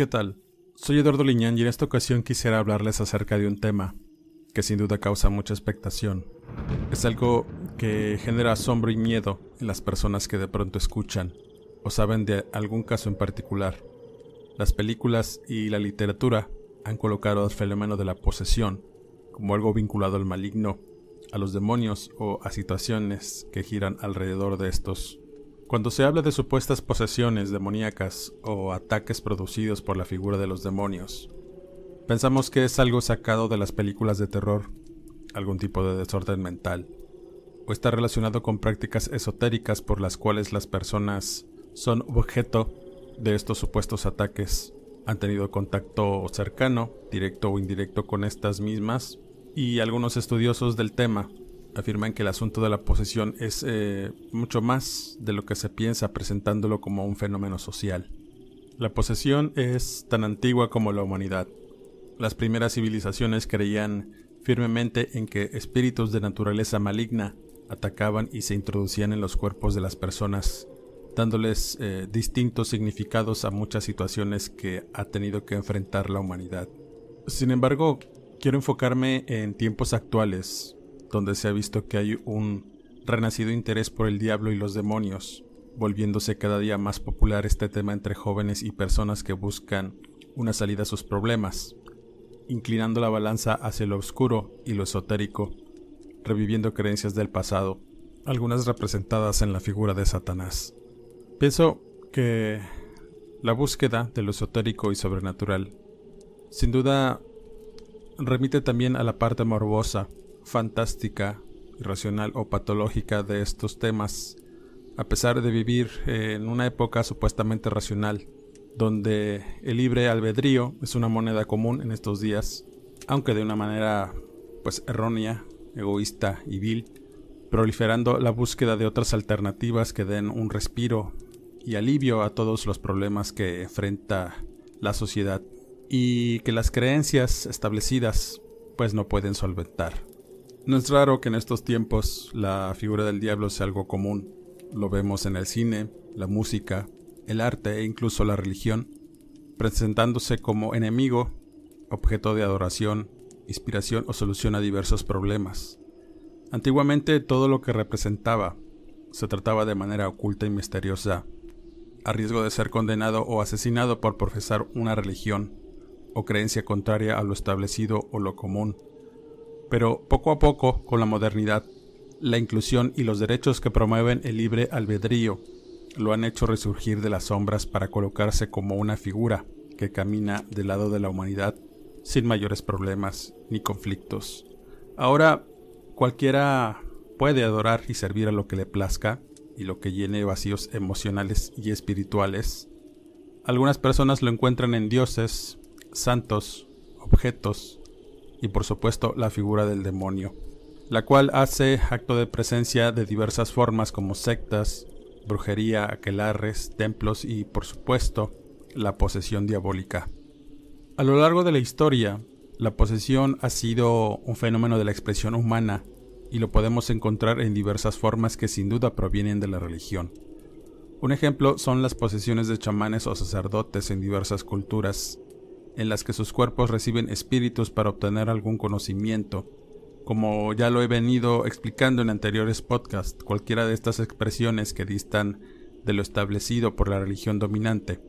¿Qué tal? Soy Eduardo Liñán y en esta ocasión quisiera hablarles acerca de un tema que sin duda causa mucha expectación. Es algo que genera asombro y miedo en las personas que de pronto escuchan o saben de algún caso en particular. Las películas y la literatura han colocado el fenómeno de la posesión como algo vinculado al maligno, a los demonios o a situaciones que giran alrededor de estos. Cuando se habla de supuestas posesiones demoníacas o ataques producidos por la figura de los demonios, pensamos que es algo sacado de las películas de terror, algún tipo de desorden mental, o está relacionado con prácticas esotéricas por las cuales las personas son objeto de estos supuestos ataques, han tenido contacto cercano, directo o indirecto con estas mismas, y algunos estudiosos del tema afirman que el asunto de la posesión es eh, mucho más de lo que se piensa presentándolo como un fenómeno social. La posesión es tan antigua como la humanidad. Las primeras civilizaciones creían firmemente en que espíritus de naturaleza maligna atacaban y se introducían en los cuerpos de las personas, dándoles eh, distintos significados a muchas situaciones que ha tenido que enfrentar la humanidad. Sin embargo, quiero enfocarme en tiempos actuales, donde se ha visto que hay un renacido interés por el diablo y los demonios, volviéndose cada día más popular este tema entre jóvenes y personas que buscan una salida a sus problemas, inclinando la balanza hacia lo oscuro y lo esotérico, reviviendo creencias del pasado, algunas representadas en la figura de Satanás. Pienso que la búsqueda de lo esotérico y sobrenatural, sin duda, remite también a la parte morbosa fantástica, irracional o patológica de estos temas, a pesar de vivir en una época supuestamente racional, donde el libre albedrío es una moneda común en estos días, aunque de una manera pues errónea, egoísta y vil, proliferando la búsqueda de otras alternativas que den un respiro y alivio a todos los problemas que enfrenta la sociedad y que las creencias establecidas pues no pueden solventar. No es raro que en estos tiempos la figura del diablo sea algo común. Lo vemos en el cine, la música, el arte e incluso la religión, presentándose como enemigo, objeto de adoración, inspiración o solución a diversos problemas. Antiguamente todo lo que representaba se trataba de manera oculta y misteriosa, a riesgo de ser condenado o asesinado por profesar una religión o creencia contraria a lo establecido o lo común pero poco a poco, con la modernidad, la inclusión y los derechos que promueven el libre albedrío lo han hecho resurgir de las sombras para colocarse como una figura que camina del lado de la humanidad sin mayores problemas ni conflictos. Ahora cualquiera puede adorar y servir a lo que le plazca y lo que llene vacíos emocionales y espirituales. Algunas personas lo encuentran en dioses, santos, objetos, y por supuesto la figura del demonio, la cual hace acto de presencia de diversas formas como sectas, brujería, aquelarres, templos y por supuesto la posesión diabólica. A lo largo de la historia, la posesión ha sido un fenómeno de la expresión humana y lo podemos encontrar en diversas formas que sin duda provienen de la religión. Un ejemplo son las posesiones de chamanes o sacerdotes en diversas culturas, en las que sus cuerpos reciben espíritus para obtener algún conocimiento. Como ya lo he venido explicando en anteriores podcasts, cualquiera de estas expresiones que distan de lo establecido por la religión dominante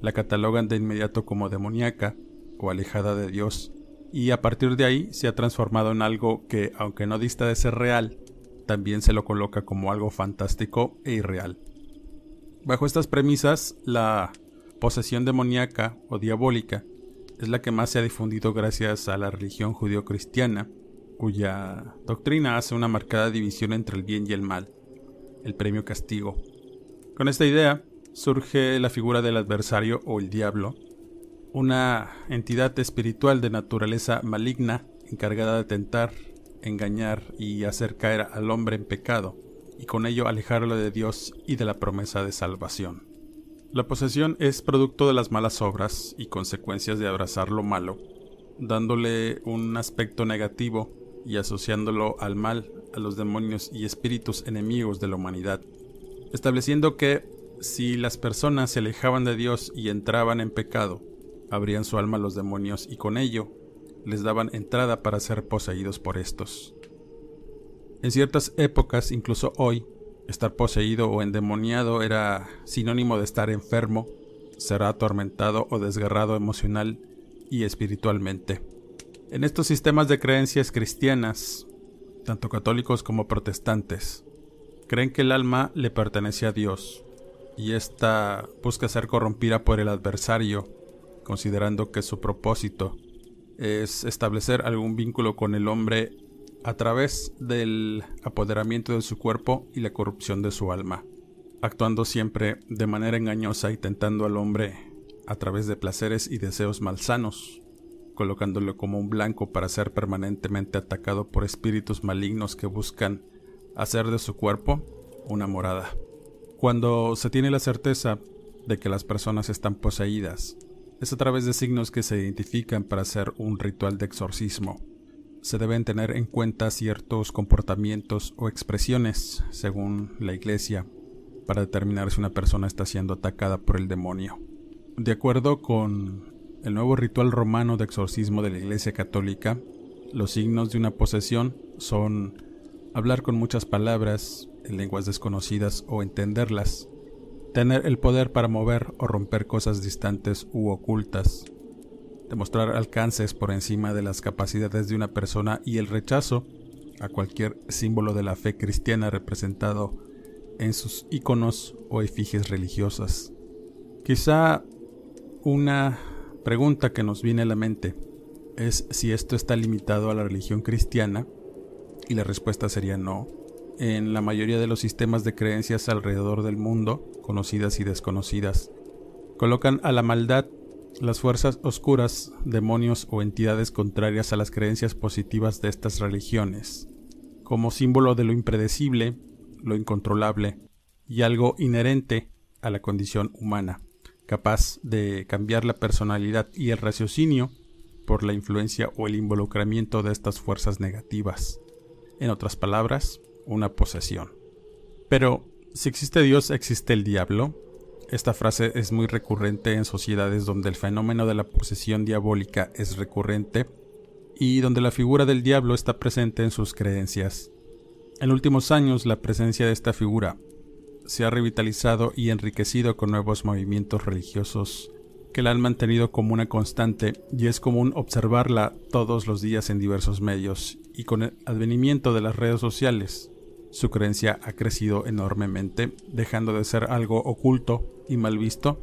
la catalogan de inmediato como demoníaca o alejada de Dios, y a partir de ahí se ha transformado en algo que, aunque no dista de ser real, también se lo coloca como algo fantástico e irreal. Bajo estas premisas, la posesión demoníaca o diabólica es la que más se ha difundido gracias a la religión judío-cristiana, cuya doctrina hace una marcada división entre el bien y el mal, el premio castigo. Con esta idea surge la figura del adversario o el diablo, una entidad espiritual de naturaleza maligna encargada de tentar, engañar y hacer caer al hombre en pecado, y con ello alejarlo de Dios y de la promesa de salvación. La posesión es producto de las malas obras y consecuencias de abrazar lo malo, dándole un aspecto negativo y asociándolo al mal, a los demonios y espíritus enemigos de la humanidad, estableciendo que si las personas se alejaban de Dios y entraban en pecado, abrían su alma a los demonios y con ello les daban entrada para ser poseídos por estos. En ciertas épocas, incluso hoy, Estar poseído o endemoniado era sinónimo de estar enfermo, ser atormentado o desgarrado emocional y espiritualmente. En estos sistemas de creencias cristianas, tanto católicos como protestantes, creen que el alma le pertenece a Dios y ésta busca ser corrompida por el adversario, considerando que su propósito es establecer algún vínculo con el hombre a través del apoderamiento de su cuerpo y la corrupción de su alma, actuando siempre de manera engañosa y tentando al hombre a través de placeres y deseos malsanos, colocándolo como un blanco para ser permanentemente atacado por espíritus malignos que buscan hacer de su cuerpo una morada. Cuando se tiene la certeza de que las personas están poseídas, es a través de signos que se identifican para hacer un ritual de exorcismo se deben tener en cuenta ciertos comportamientos o expresiones, según la Iglesia, para determinar si una persona está siendo atacada por el demonio. De acuerdo con el nuevo ritual romano de exorcismo de la Iglesia Católica, los signos de una posesión son hablar con muchas palabras en lenguas desconocidas o entenderlas, tener el poder para mover o romper cosas distantes u ocultas, demostrar alcances por encima de las capacidades de una persona y el rechazo a cualquier símbolo de la fe cristiana representado en sus iconos o efigies religiosas. Quizá una pregunta que nos viene a la mente es si esto está limitado a la religión cristiana y la respuesta sería no. En la mayoría de los sistemas de creencias alrededor del mundo, conocidas y desconocidas, colocan a la maldad las fuerzas oscuras, demonios o entidades contrarias a las creencias positivas de estas religiones, como símbolo de lo impredecible, lo incontrolable y algo inherente a la condición humana, capaz de cambiar la personalidad y el raciocinio por la influencia o el involucramiento de estas fuerzas negativas. En otras palabras, una posesión. Pero, si existe Dios, existe el diablo, esta frase es muy recurrente en sociedades donde el fenómeno de la posesión diabólica es recurrente y donde la figura del diablo está presente en sus creencias. En últimos años la presencia de esta figura se ha revitalizado y enriquecido con nuevos movimientos religiosos que la han mantenido como una constante y es común observarla todos los días en diversos medios y con el advenimiento de las redes sociales su creencia ha crecido enormemente, dejando de ser algo oculto y mal visto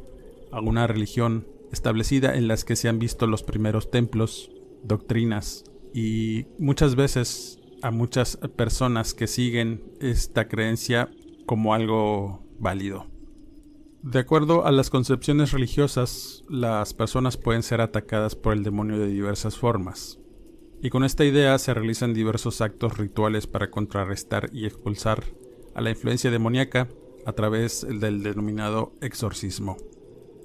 a una religión establecida en las que se han visto los primeros templos, doctrinas y muchas veces a muchas personas que siguen esta creencia como algo válido. De acuerdo a las concepciones religiosas, las personas pueden ser atacadas por el demonio de diversas formas, y con esta idea se realizan diversos actos rituales para contrarrestar y expulsar a la influencia demoníaca a través del denominado exorcismo.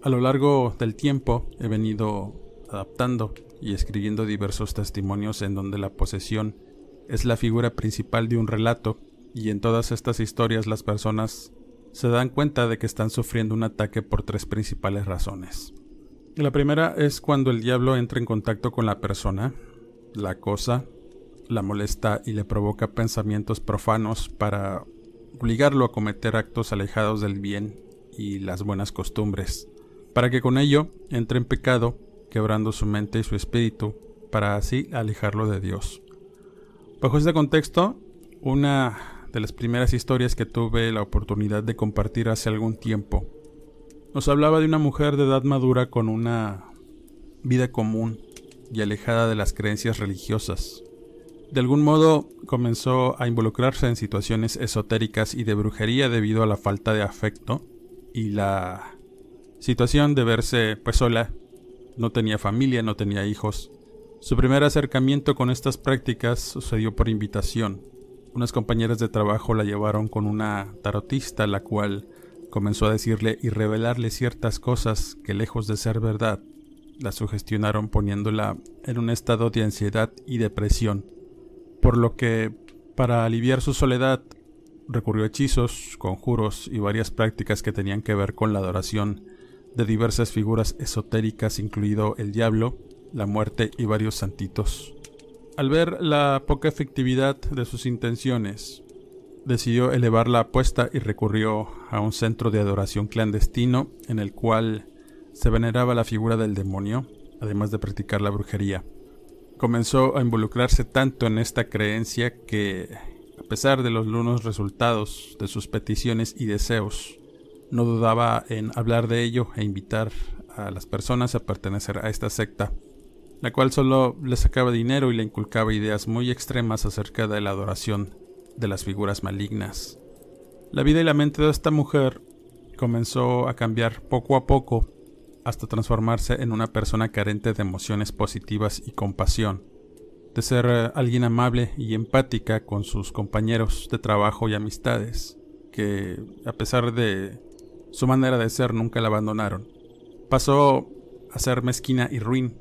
A lo largo del tiempo he venido adaptando y escribiendo diversos testimonios en donde la posesión es la figura principal de un relato y en todas estas historias las personas se dan cuenta de que están sufriendo un ataque por tres principales razones. La primera es cuando el diablo entra en contacto con la persona, la cosa, la molesta y le provoca pensamientos profanos para obligarlo a cometer actos alejados del bien y las buenas costumbres, para que con ello entre en pecado, quebrando su mente y su espíritu, para así alejarlo de Dios. Bajo este contexto, una de las primeras historias que tuve la oportunidad de compartir hace algún tiempo Nos hablaba de una mujer de edad madura con una vida común y alejada de las creencias religiosas. De algún modo comenzó a involucrarse en situaciones esotéricas y de brujería debido a la falta de afecto y la situación de verse pues sola. No tenía familia, no tenía hijos. Su primer acercamiento con estas prácticas sucedió por invitación. Unas compañeras de trabajo la llevaron con una tarotista, la cual comenzó a decirle y revelarle ciertas cosas que lejos de ser verdad, la sugestionaron poniéndola en un estado de ansiedad y depresión, por lo que, para aliviar su soledad, recurrió a hechizos, conjuros y varias prácticas que tenían que ver con la adoración de diversas figuras esotéricas, incluido el diablo, la muerte y varios santitos. Al ver la poca efectividad de sus intenciones, decidió elevar la apuesta y recurrió a un centro de adoración clandestino en el cual se veneraba la figura del demonio, además de practicar la brujería. Comenzó a involucrarse tanto en esta creencia que, a pesar de los lunos resultados de sus peticiones y deseos, no dudaba en hablar de ello e invitar a las personas a pertenecer a esta secta, la cual solo le sacaba dinero y le inculcaba ideas muy extremas acerca de la adoración de las figuras malignas. La vida y la mente de esta mujer comenzó a cambiar poco a poco hasta transformarse en una persona carente de emociones positivas y compasión, de ser eh, alguien amable y empática con sus compañeros de trabajo y amistades, que a pesar de su manera de ser nunca la abandonaron. Pasó a ser mezquina y ruin,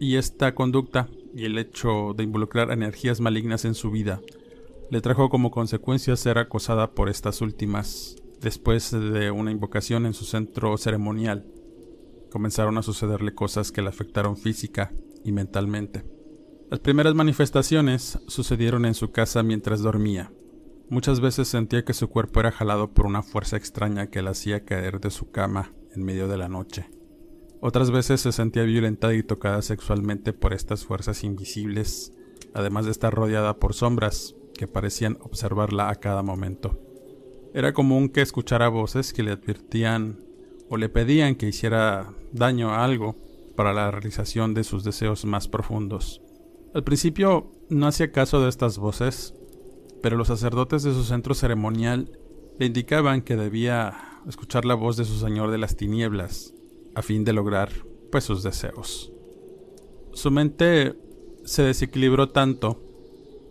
y esta conducta y el hecho de involucrar energías malignas en su vida le trajo como consecuencia ser acosada por estas últimas después de una invocación en su centro ceremonial comenzaron a sucederle cosas que le afectaron física y mentalmente. Las primeras manifestaciones sucedieron en su casa mientras dormía. Muchas veces sentía que su cuerpo era jalado por una fuerza extraña que la hacía caer de su cama en medio de la noche. Otras veces se sentía violentada y tocada sexualmente por estas fuerzas invisibles, además de estar rodeada por sombras que parecían observarla a cada momento. Era común que escuchara voces que le advertían o le pedían que hiciera daño a algo para la realización de sus deseos más profundos. Al principio no hacía caso de estas voces, pero los sacerdotes de su centro ceremonial le indicaban que debía escuchar la voz de su Señor de las tinieblas, a fin de lograr pues sus deseos. Su mente se desequilibró tanto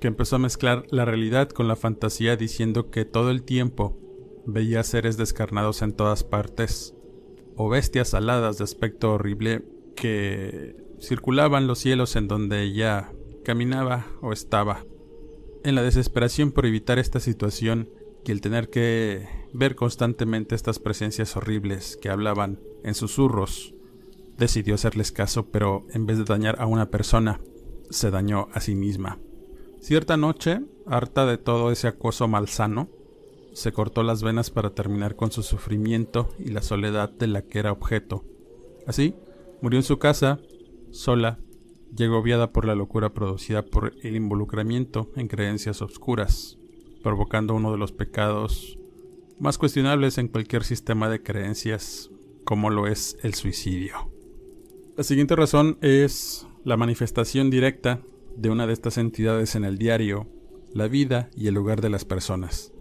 que empezó a mezclar la realidad con la fantasía diciendo que todo el tiempo veía seres descarnados en todas partes, o bestias aladas de aspecto horrible que circulaban los cielos en donde ella caminaba o estaba. En la desesperación por evitar esta situación y el tener que ver constantemente estas presencias horribles que hablaban en susurros, decidió hacerles caso, pero en vez de dañar a una persona, se dañó a sí misma. Cierta noche, harta de todo ese acoso malsano, se cortó las venas para terminar con su sufrimiento y la soledad de la que era objeto. Así, murió en su casa, sola, y agobiada por la locura producida por el involucramiento en creencias obscuras, provocando uno de los pecados más cuestionables en cualquier sistema de creencias, como lo es el suicidio. La siguiente razón es la manifestación directa de una de estas entidades en el diario, la vida y el lugar de las personas.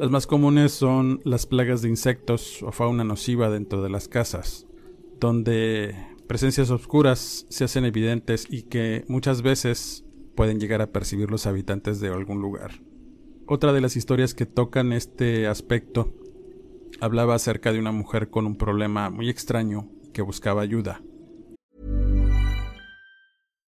Las más comunes son las plagas de insectos o fauna nociva dentro de las casas, donde presencias oscuras se hacen evidentes y que muchas veces pueden llegar a percibir los habitantes de algún lugar. Otra de las historias que tocan este aspecto hablaba acerca de una mujer con un problema muy extraño que buscaba ayuda.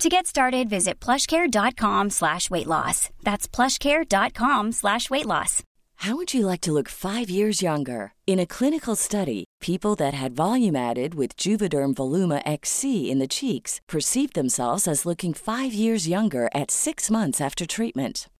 To get started, visit plushcare.com slash weight loss. That's plushcare.com slash weight loss. How would you like to look five years younger? In a clinical study, people that had volume added with Juvederm Voluma XC in the cheeks perceived themselves as looking five years younger at six months after treatment.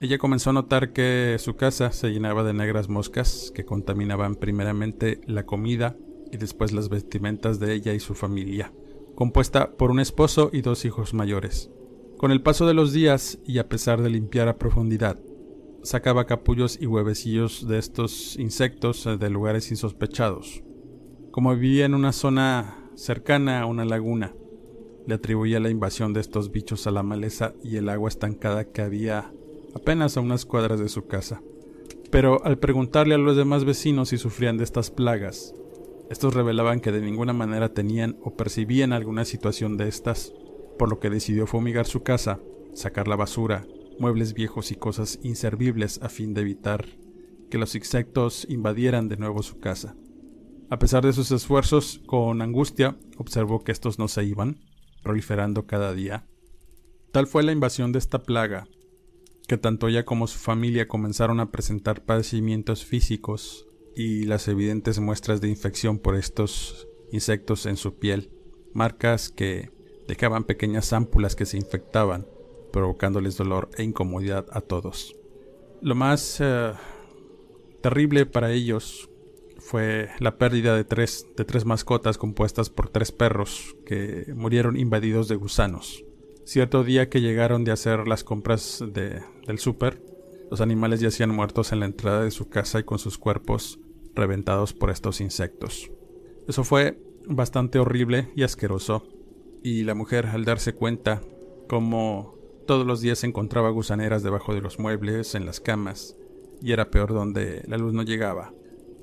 Ella comenzó a notar que su casa se llenaba de negras moscas que contaminaban primeramente la comida y después las vestimentas de ella y su familia, compuesta por un esposo y dos hijos mayores. Con el paso de los días y a pesar de limpiar a profundidad, sacaba capullos y huevecillos de estos insectos de lugares insospechados. Como vivía en una zona cercana a una laguna, le atribuía la invasión de estos bichos a la maleza y el agua estancada que había apenas a unas cuadras de su casa. Pero al preguntarle a los demás vecinos si sufrían de estas plagas, estos revelaban que de ninguna manera tenían o percibían alguna situación de estas, por lo que decidió fumigar su casa, sacar la basura, muebles viejos y cosas inservibles a fin de evitar que los insectos invadieran de nuevo su casa. A pesar de sus esfuerzos, con angustia observó que estos no se iban, proliferando cada día. Tal fue la invasión de esta plaga que tanto ella como su familia comenzaron a presentar padecimientos físicos y las evidentes muestras de infección por estos insectos en su piel, marcas que dejaban pequeñas ámpulas que se infectaban, provocándoles dolor e incomodidad a todos. Lo más eh, terrible para ellos fue la pérdida de tres, de tres mascotas compuestas por tres perros que murieron invadidos de gusanos. Cierto día que llegaron de hacer las compras de, del súper, los animales yacían muertos en la entrada de su casa y con sus cuerpos reventados por estos insectos. Eso fue bastante horrible y asqueroso, y la mujer al darse cuenta como todos los días encontraba gusaneras debajo de los muebles, en las camas, y era peor donde la luz no llegaba,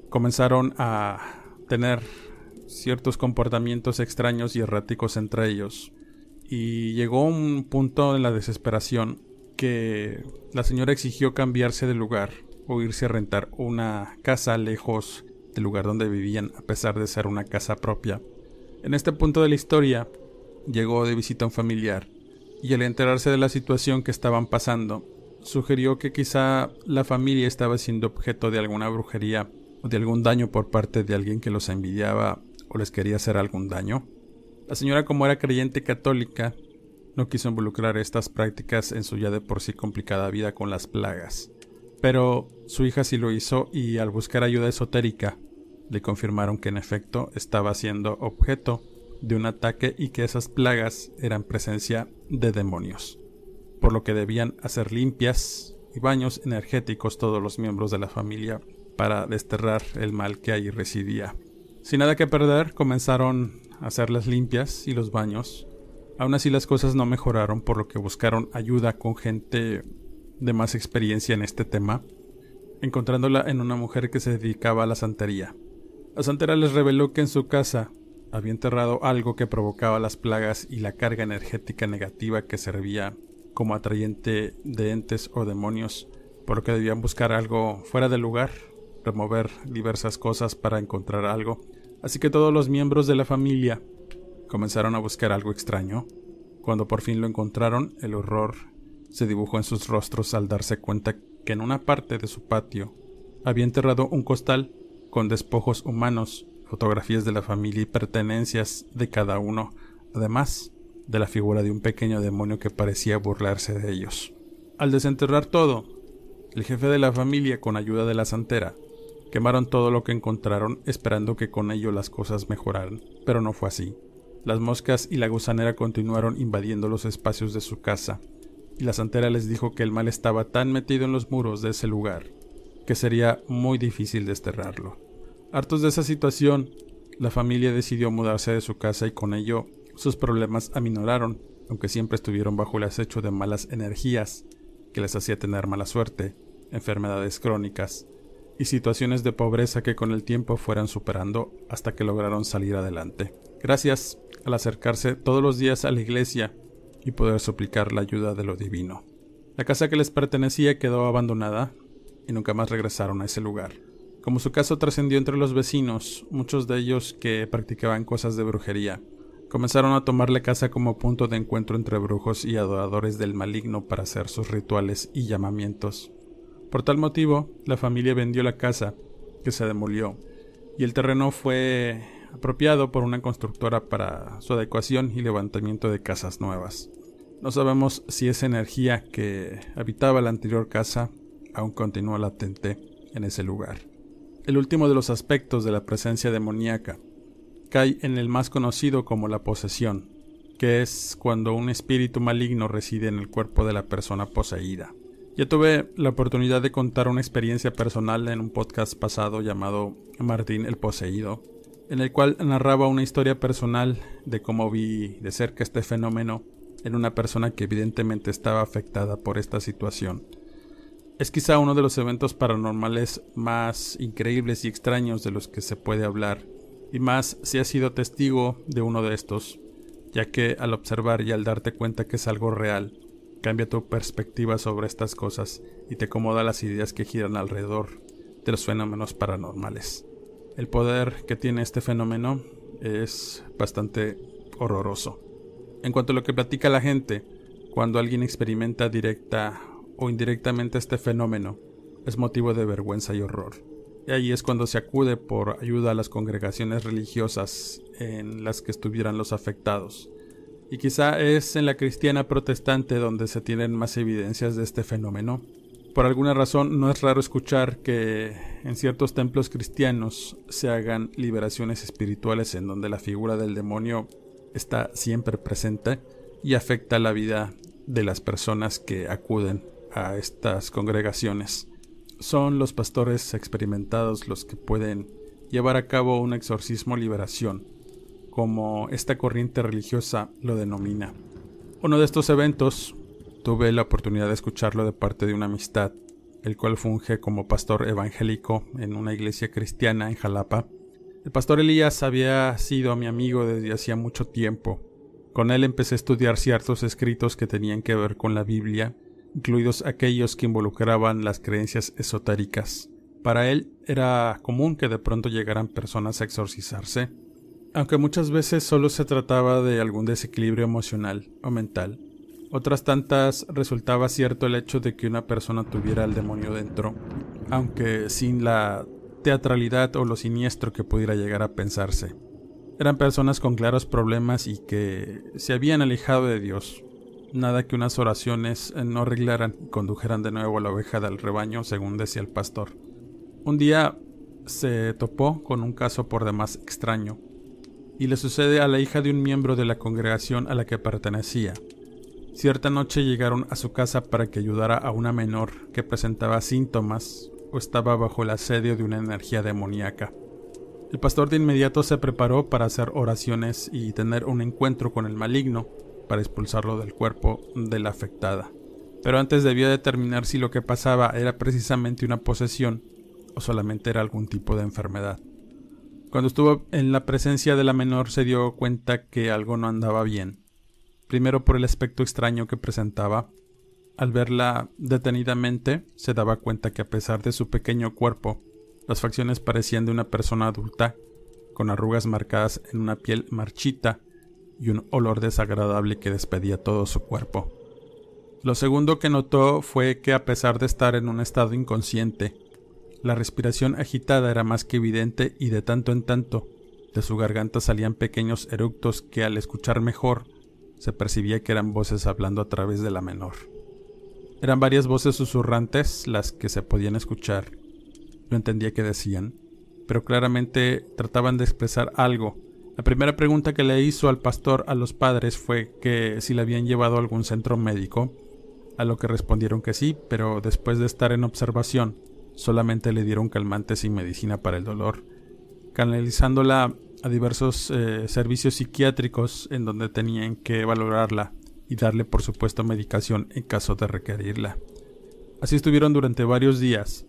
comenzaron a tener ciertos comportamientos extraños y erráticos entre ellos, y llegó un punto en la desesperación que la señora exigió cambiarse de lugar o irse a rentar una casa lejos del lugar donde vivían a pesar de ser una casa propia. En este punto de la historia llegó de visita un familiar y al enterarse de la situación que estaban pasando, sugirió que quizá la familia estaba siendo objeto de alguna brujería o de algún daño por parte de alguien que los envidiaba o les quería hacer algún daño. La señora, como era creyente católica, no quiso involucrar estas prácticas en su ya de por sí complicada vida con las plagas. Pero su hija sí lo hizo y al buscar ayuda esotérica, le confirmaron que en efecto estaba siendo objeto de un ataque y que esas plagas eran presencia de demonios, por lo que debían hacer limpias y baños energéticos todos los miembros de la familia para desterrar el mal que allí residía. Sin nada que perder, comenzaron hacer las limpias y los baños. Aún así las cosas no mejoraron, por lo que buscaron ayuda con gente de más experiencia en este tema, encontrándola en una mujer que se dedicaba a la santería. La santera les reveló que en su casa había enterrado algo que provocaba las plagas y la carga energética negativa que servía como atrayente de entes o demonios, por lo que debían buscar algo fuera del lugar, remover diversas cosas para encontrar algo Así que todos los miembros de la familia comenzaron a buscar algo extraño. Cuando por fin lo encontraron, el horror se dibujó en sus rostros al darse cuenta que en una parte de su patio había enterrado un costal con despojos humanos, fotografías de la familia y pertenencias de cada uno, además de la figura de un pequeño demonio que parecía burlarse de ellos. Al desenterrar todo, el jefe de la familia, con ayuda de la santera, Quemaron todo lo que encontraron esperando que con ello las cosas mejoraran, pero no fue así. Las moscas y la gusanera continuaron invadiendo los espacios de su casa, y la santera les dijo que el mal estaba tan metido en los muros de ese lugar que sería muy difícil desterrarlo. Hartos de esa situación, la familia decidió mudarse de su casa y con ello sus problemas aminoraron, aunque siempre estuvieron bajo el acecho de malas energías que les hacía tener mala suerte, enfermedades crónicas y situaciones de pobreza que con el tiempo fueran superando hasta que lograron salir adelante. Gracias al acercarse todos los días a la iglesia y poder suplicar la ayuda de lo divino. La casa que les pertenecía quedó abandonada y nunca más regresaron a ese lugar. Como su caso trascendió entre los vecinos, muchos de ellos que practicaban cosas de brujería, comenzaron a tomar la casa como punto de encuentro entre brujos y adoradores del maligno para hacer sus rituales y llamamientos. Por tal motivo, la familia vendió la casa, que se demolió, y el terreno fue apropiado por una constructora para su adecuación y levantamiento de casas nuevas. No sabemos si esa energía que habitaba la anterior casa aún continúa latente en ese lugar. El último de los aspectos de la presencia demoníaca cae en el más conocido como la posesión, que es cuando un espíritu maligno reside en el cuerpo de la persona poseída. Ya tuve la oportunidad de contar una experiencia personal en un podcast pasado llamado Martín el Poseído, en el cual narraba una historia personal de cómo vi de cerca este fenómeno en una persona que evidentemente estaba afectada por esta situación. Es quizá uno de los eventos paranormales más increíbles y extraños de los que se puede hablar, y más si has sido testigo de uno de estos, ya que al observar y al darte cuenta que es algo real, cambia tu perspectiva sobre estas cosas y te acomoda las ideas que giran alrededor de los fenómenos paranormales. El poder que tiene este fenómeno es bastante horroroso. En cuanto a lo que platica la gente, cuando alguien experimenta directa o indirectamente este fenómeno, es motivo de vergüenza y horror. Y ahí es cuando se acude por ayuda a las congregaciones religiosas en las que estuvieran los afectados. Y quizá es en la cristiana protestante donde se tienen más evidencias de este fenómeno, por alguna razón no es raro escuchar que en ciertos templos cristianos se hagan liberaciones espirituales en donde la figura del demonio está siempre presente y afecta la vida de las personas que acuden a estas congregaciones. Son los pastores experimentados los que pueden llevar a cabo un exorcismo liberación, como esta corriente religiosa lo denomina. Uno de estos eventos Tuve la oportunidad de escucharlo de parte de una amistad, el cual funge como pastor evangélico en una iglesia cristiana en Jalapa. El pastor Elías había sido mi amigo desde hacía mucho tiempo. Con él empecé a estudiar ciertos escritos que tenían que ver con la Biblia, incluidos aquellos que involucraban las creencias esotéricas. Para él era común que de pronto llegaran personas a exorcizarse, aunque muchas veces solo se trataba de algún desequilibrio emocional o mental. Otras tantas resultaba cierto el hecho de que una persona tuviera al demonio dentro, aunque sin la teatralidad o lo siniestro que pudiera llegar a pensarse. Eran personas con claros problemas y que se habían alejado de Dios. Nada que unas oraciones no arreglaran y condujeran de nuevo a la oveja del rebaño, según decía el pastor. Un día se topó con un caso por demás extraño, y le sucede a la hija de un miembro de la congregación a la que pertenecía. Cierta noche llegaron a su casa para que ayudara a una menor que presentaba síntomas o estaba bajo el asedio de una energía demoníaca. El pastor de inmediato se preparó para hacer oraciones y tener un encuentro con el maligno para expulsarlo del cuerpo de la afectada. Pero antes debió determinar si lo que pasaba era precisamente una posesión o solamente era algún tipo de enfermedad. Cuando estuvo en la presencia de la menor se dio cuenta que algo no andaba bien primero por el aspecto extraño que presentaba. Al verla detenidamente, se daba cuenta que a pesar de su pequeño cuerpo, las facciones parecían de una persona adulta, con arrugas marcadas en una piel marchita y un olor desagradable que despedía todo su cuerpo. Lo segundo que notó fue que a pesar de estar en un estado inconsciente, la respiración agitada era más que evidente y de tanto en tanto de su garganta salían pequeños eructos que al escuchar mejor se percibía que eran voces hablando a través de la menor. Eran varias voces susurrantes las que se podían escuchar. No entendía qué decían, pero claramente trataban de expresar algo. La primera pregunta que le hizo al pastor a los padres fue que si le habían llevado a algún centro médico, a lo que respondieron que sí, pero después de estar en observación, solamente le dieron calmantes y medicina para el dolor, canalizándola a diversos eh, servicios psiquiátricos en donde tenían que valorarla y darle por supuesto medicación en caso de requerirla. Así estuvieron durante varios días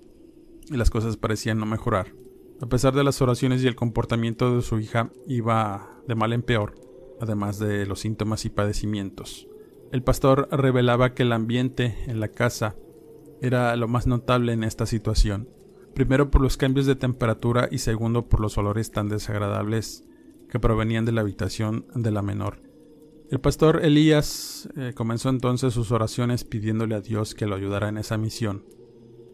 y las cosas parecían no mejorar. A pesar de las oraciones y el comportamiento de su hija iba de mal en peor, además de los síntomas y padecimientos. El pastor revelaba que el ambiente en la casa era lo más notable en esta situación, primero por los cambios de temperatura y segundo por los olores tan desagradables que provenían de la habitación de la menor. El pastor Elías eh, comenzó entonces sus oraciones pidiéndole a Dios que lo ayudara en esa misión.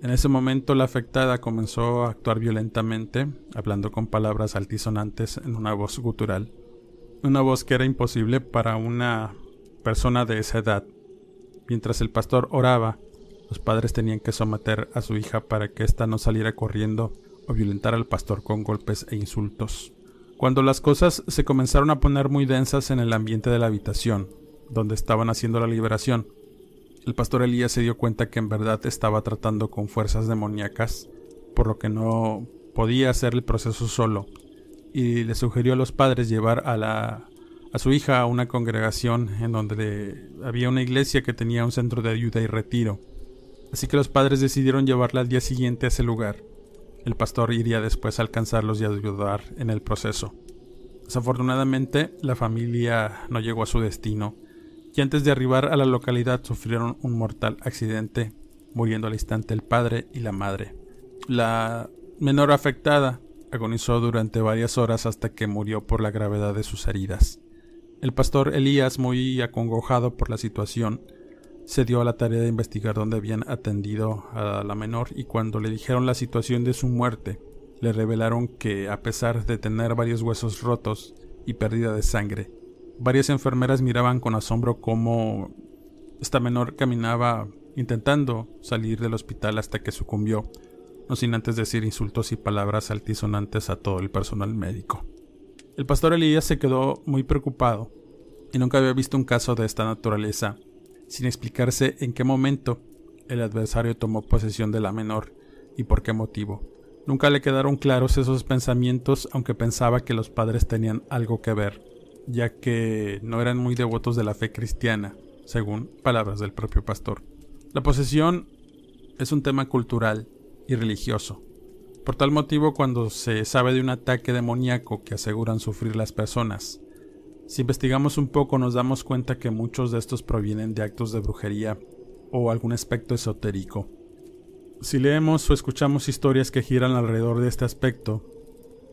En ese momento la afectada comenzó a actuar violentamente, hablando con palabras altisonantes en una voz gutural, una voz que era imposible para una persona de esa edad. Mientras el pastor oraba, los padres tenían que someter a su hija para que ésta no saliera corriendo o violentar al pastor con golpes e insultos. Cuando las cosas se comenzaron a poner muy densas en el ambiente de la habitación, donde estaban haciendo la liberación, el pastor Elías se dio cuenta que en verdad estaba tratando con fuerzas demoníacas, por lo que no podía hacer el proceso solo, y le sugirió a los padres llevar a la a su hija a una congregación en donde había una iglesia que tenía un centro de ayuda y retiro. Así que los padres decidieron llevarla al día siguiente a ese lugar. El pastor iría después a alcanzarlos y ayudar en el proceso. Desafortunadamente, la familia no llegó a su destino y antes de arribar a la localidad sufrieron un mortal accidente, muriendo al instante el padre y la madre. La menor afectada agonizó durante varias horas hasta que murió por la gravedad de sus heridas. El pastor Elías, muy acongojado por la situación, se dio a la tarea de investigar dónde habían atendido a la menor y cuando le dijeron la situación de su muerte, le revelaron que a pesar de tener varios huesos rotos y pérdida de sangre, varias enfermeras miraban con asombro cómo esta menor caminaba intentando salir del hospital hasta que sucumbió, no sin antes decir insultos y palabras altisonantes a todo el personal médico. El pastor Elías se quedó muy preocupado y nunca había visto un caso de esta naturaleza, sin explicarse en qué momento el adversario tomó posesión de la menor y por qué motivo. Nunca le quedaron claros esos pensamientos, aunque pensaba que los padres tenían algo que ver, ya que no eran muy devotos de la fe cristiana, según palabras del propio pastor. La posesión es un tema cultural y religioso, por tal motivo, cuando se sabe de un ataque demoníaco que aseguran sufrir las personas, si investigamos un poco nos damos cuenta que muchos de estos provienen de actos de brujería o algún aspecto esotérico. Si leemos o escuchamos historias que giran alrededor de este aspecto,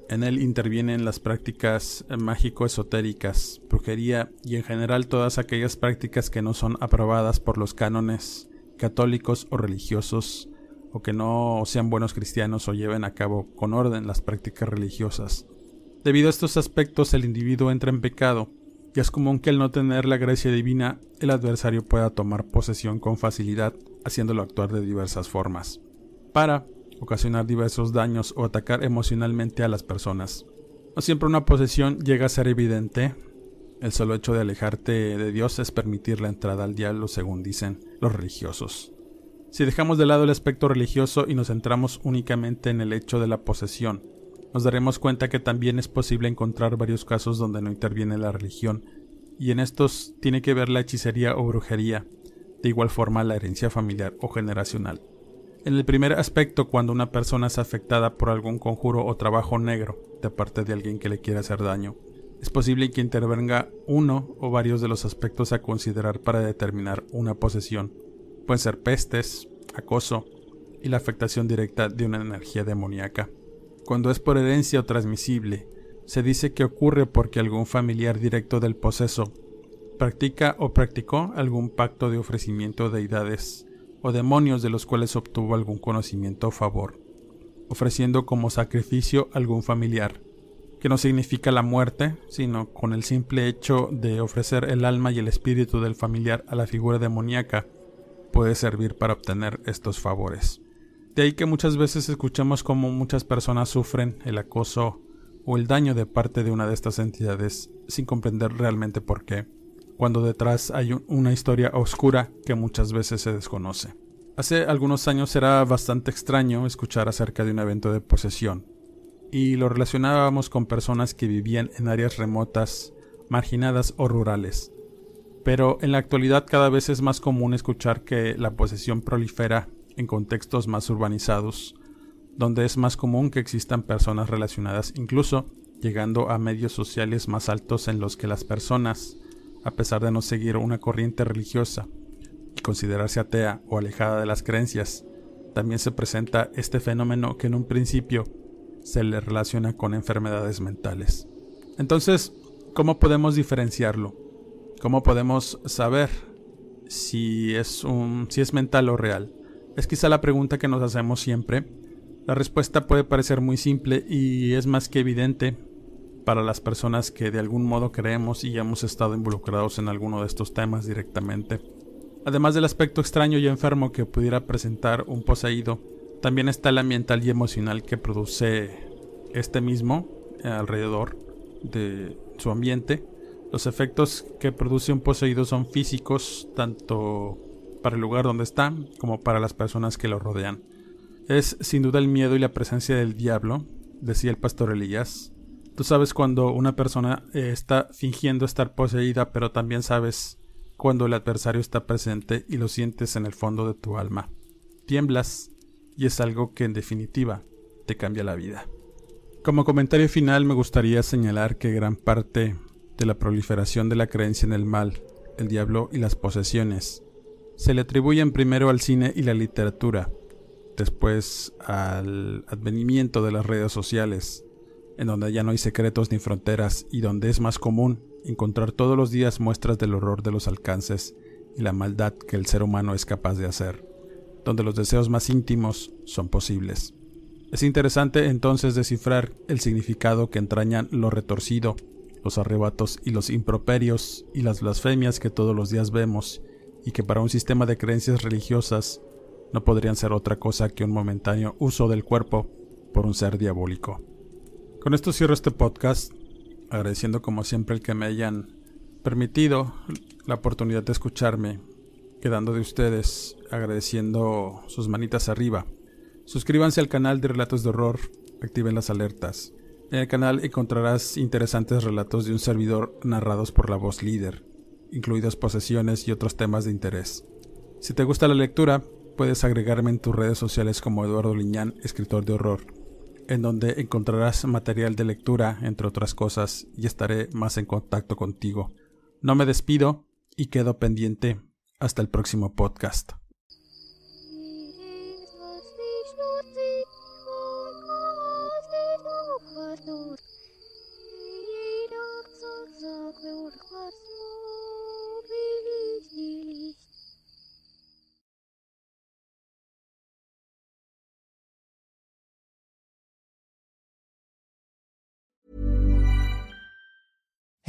en él intervienen las prácticas mágico-esotéricas, brujería y en general todas aquellas prácticas que no son aprobadas por los cánones católicos o religiosos o que no sean buenos cristianos o lleven a cabo con orden las prácticas religiosas. Debido a estos aspectos el individuo entra en pecado, y es común que al no tener la gracia divina el adversario pueda tomar posesión con facilidad, haciéndolo actuar de diversas formas, para ocasionar diversos daños o atacar emocionalmente a las personas. No siempre una posesión llega a ser evidente, el solo hecho de alejarte de Dios es permitir la entrada al diablo según dicen los religiosos. Si dejamos de lado el aspecto religioso y nos centramos únicamente en el hecho de la posesión, nos daremos cuenta que también es posible encontrar varios casos donde no interviene la religión, y en estos tiene que ver la hechicería o brujería, de igual forma la herencia familiar o generacional. En el primer aspecto, cuando una persona es afectada por algún conjuro o trabajo negro de parte de alguien que le quiere hacer daño, es posible que intervenga uno o varios de los aspectos a considerar para determinar una posesión pueden ser pestes, acoso y la afectación directa de una energía demoníaca. Cuando es por herencia o transmisible, se dice que ocurre porque algún familiar directo del poseso practica o practicó algún pacto de ofrecimiento de deidades o demonios de los cuales obtuvo algún conocimiento o favor, ofreciendo como sacrificio algún familiar, que no significa la muerte, sino con el simple hecho de ofrecer el alma y el espíritu del familiar a la figura demoníaca puede servir para obtener estos favores. De ahí que muchas veces escuchamos cómo muchas personas sufren el acoso o el daño de parte de una de estas entidades sin comprender realmente por qué, cuando detrás hay una historia oscura que muchas veces se desconoce. Hace algunos años era bastante extraño escuchar acerca de un evento de posesión, y lo relacionábamos con personas que vivían en áreas remotas, marginadas o rurales. Pero en la actualidad cada vez es más común escuchar que la posesión prolifera en contextos más urbanizados, donde es más común que existan personas relacionadas, incluso llegando a medios sociales más altos en los que las personas, a pesar de no seguir una corriente religiosa y considerarse atea o alejada de las creencias, también se presenta este fenómeno que en un principio se le relaciona con enfermedades mentales. Entonces, ¿cómo podemos diferenciarlo? ¿Cómo podemos saber si es un si es mental o real? Es quizá la pregunta que nos hacemos siempre. La respuesta puede parecer muy simple y es más que evidente para las personas que de algún modo creemos y hemos estado involucrados en alguno de estos temas directamente. Además del aspecto extraño y enfermo que pudiera presentar un poseído, también está el ambiental y emocional que produce este mismo alrededor de su ambiente. Los efectos que produce un poseído son físicos, tanto para el lugar donde está como para las personas que lo rodean. Es sin duda el miedo y la presencia del diablo, decía el pastor Elías. Tú sabes cuando una persona eh, está fingiendo estar poseída, pero también sabes cuando el adversario está presente y lo sientes en el fondo de tu alma. Tiemblas y es algo que en definitiva te cambia la vida. Como comentario final me gustaría señalar que gran parte de la proliferación de la creencia en el mal, el diablo y las posesiones se le atribuyen primero al cine y la literatura, después al advenimiento de las redes sociales, en donde ya no hay secretos ni fronteras y donde es más común encontrar todos los días muestras del horror de los alcances y la maldad que el ser humano es capaz de hacer donde los deseos más íntimos son posibles. Es interesante entonces descifrar el significado que entrañan lo retorcido, los arrebatos y los improperios y las blasfemias que todos los días vemos y que para un sistema de creencias religiosas no podrían ser otra cosa que un momentáneo uso del cuerpo por un ser diabólico. Con esto cierro este podcast, agradeciendo como siempre el que me hayan permitido la oportunidad de escucharme quedando de ustedes agradeciendo sus manitas arriba. Suscríbanse al canal de Relatos de Horror, activen las alertas. En el canal encontrarás interesantes relatos de un servidor narrados por la voz líder, incluidas posesiones y otros temas de interés. Si te gusta la lectura, puedes agregarme en tus redes sociales como Eduardo Liñán, escritor de horror, en donde encontrarás material de lectura, entre otras cosas, y estaré más en contacto contigo. No me despido y quedo pendiente hasta el próximo podcast.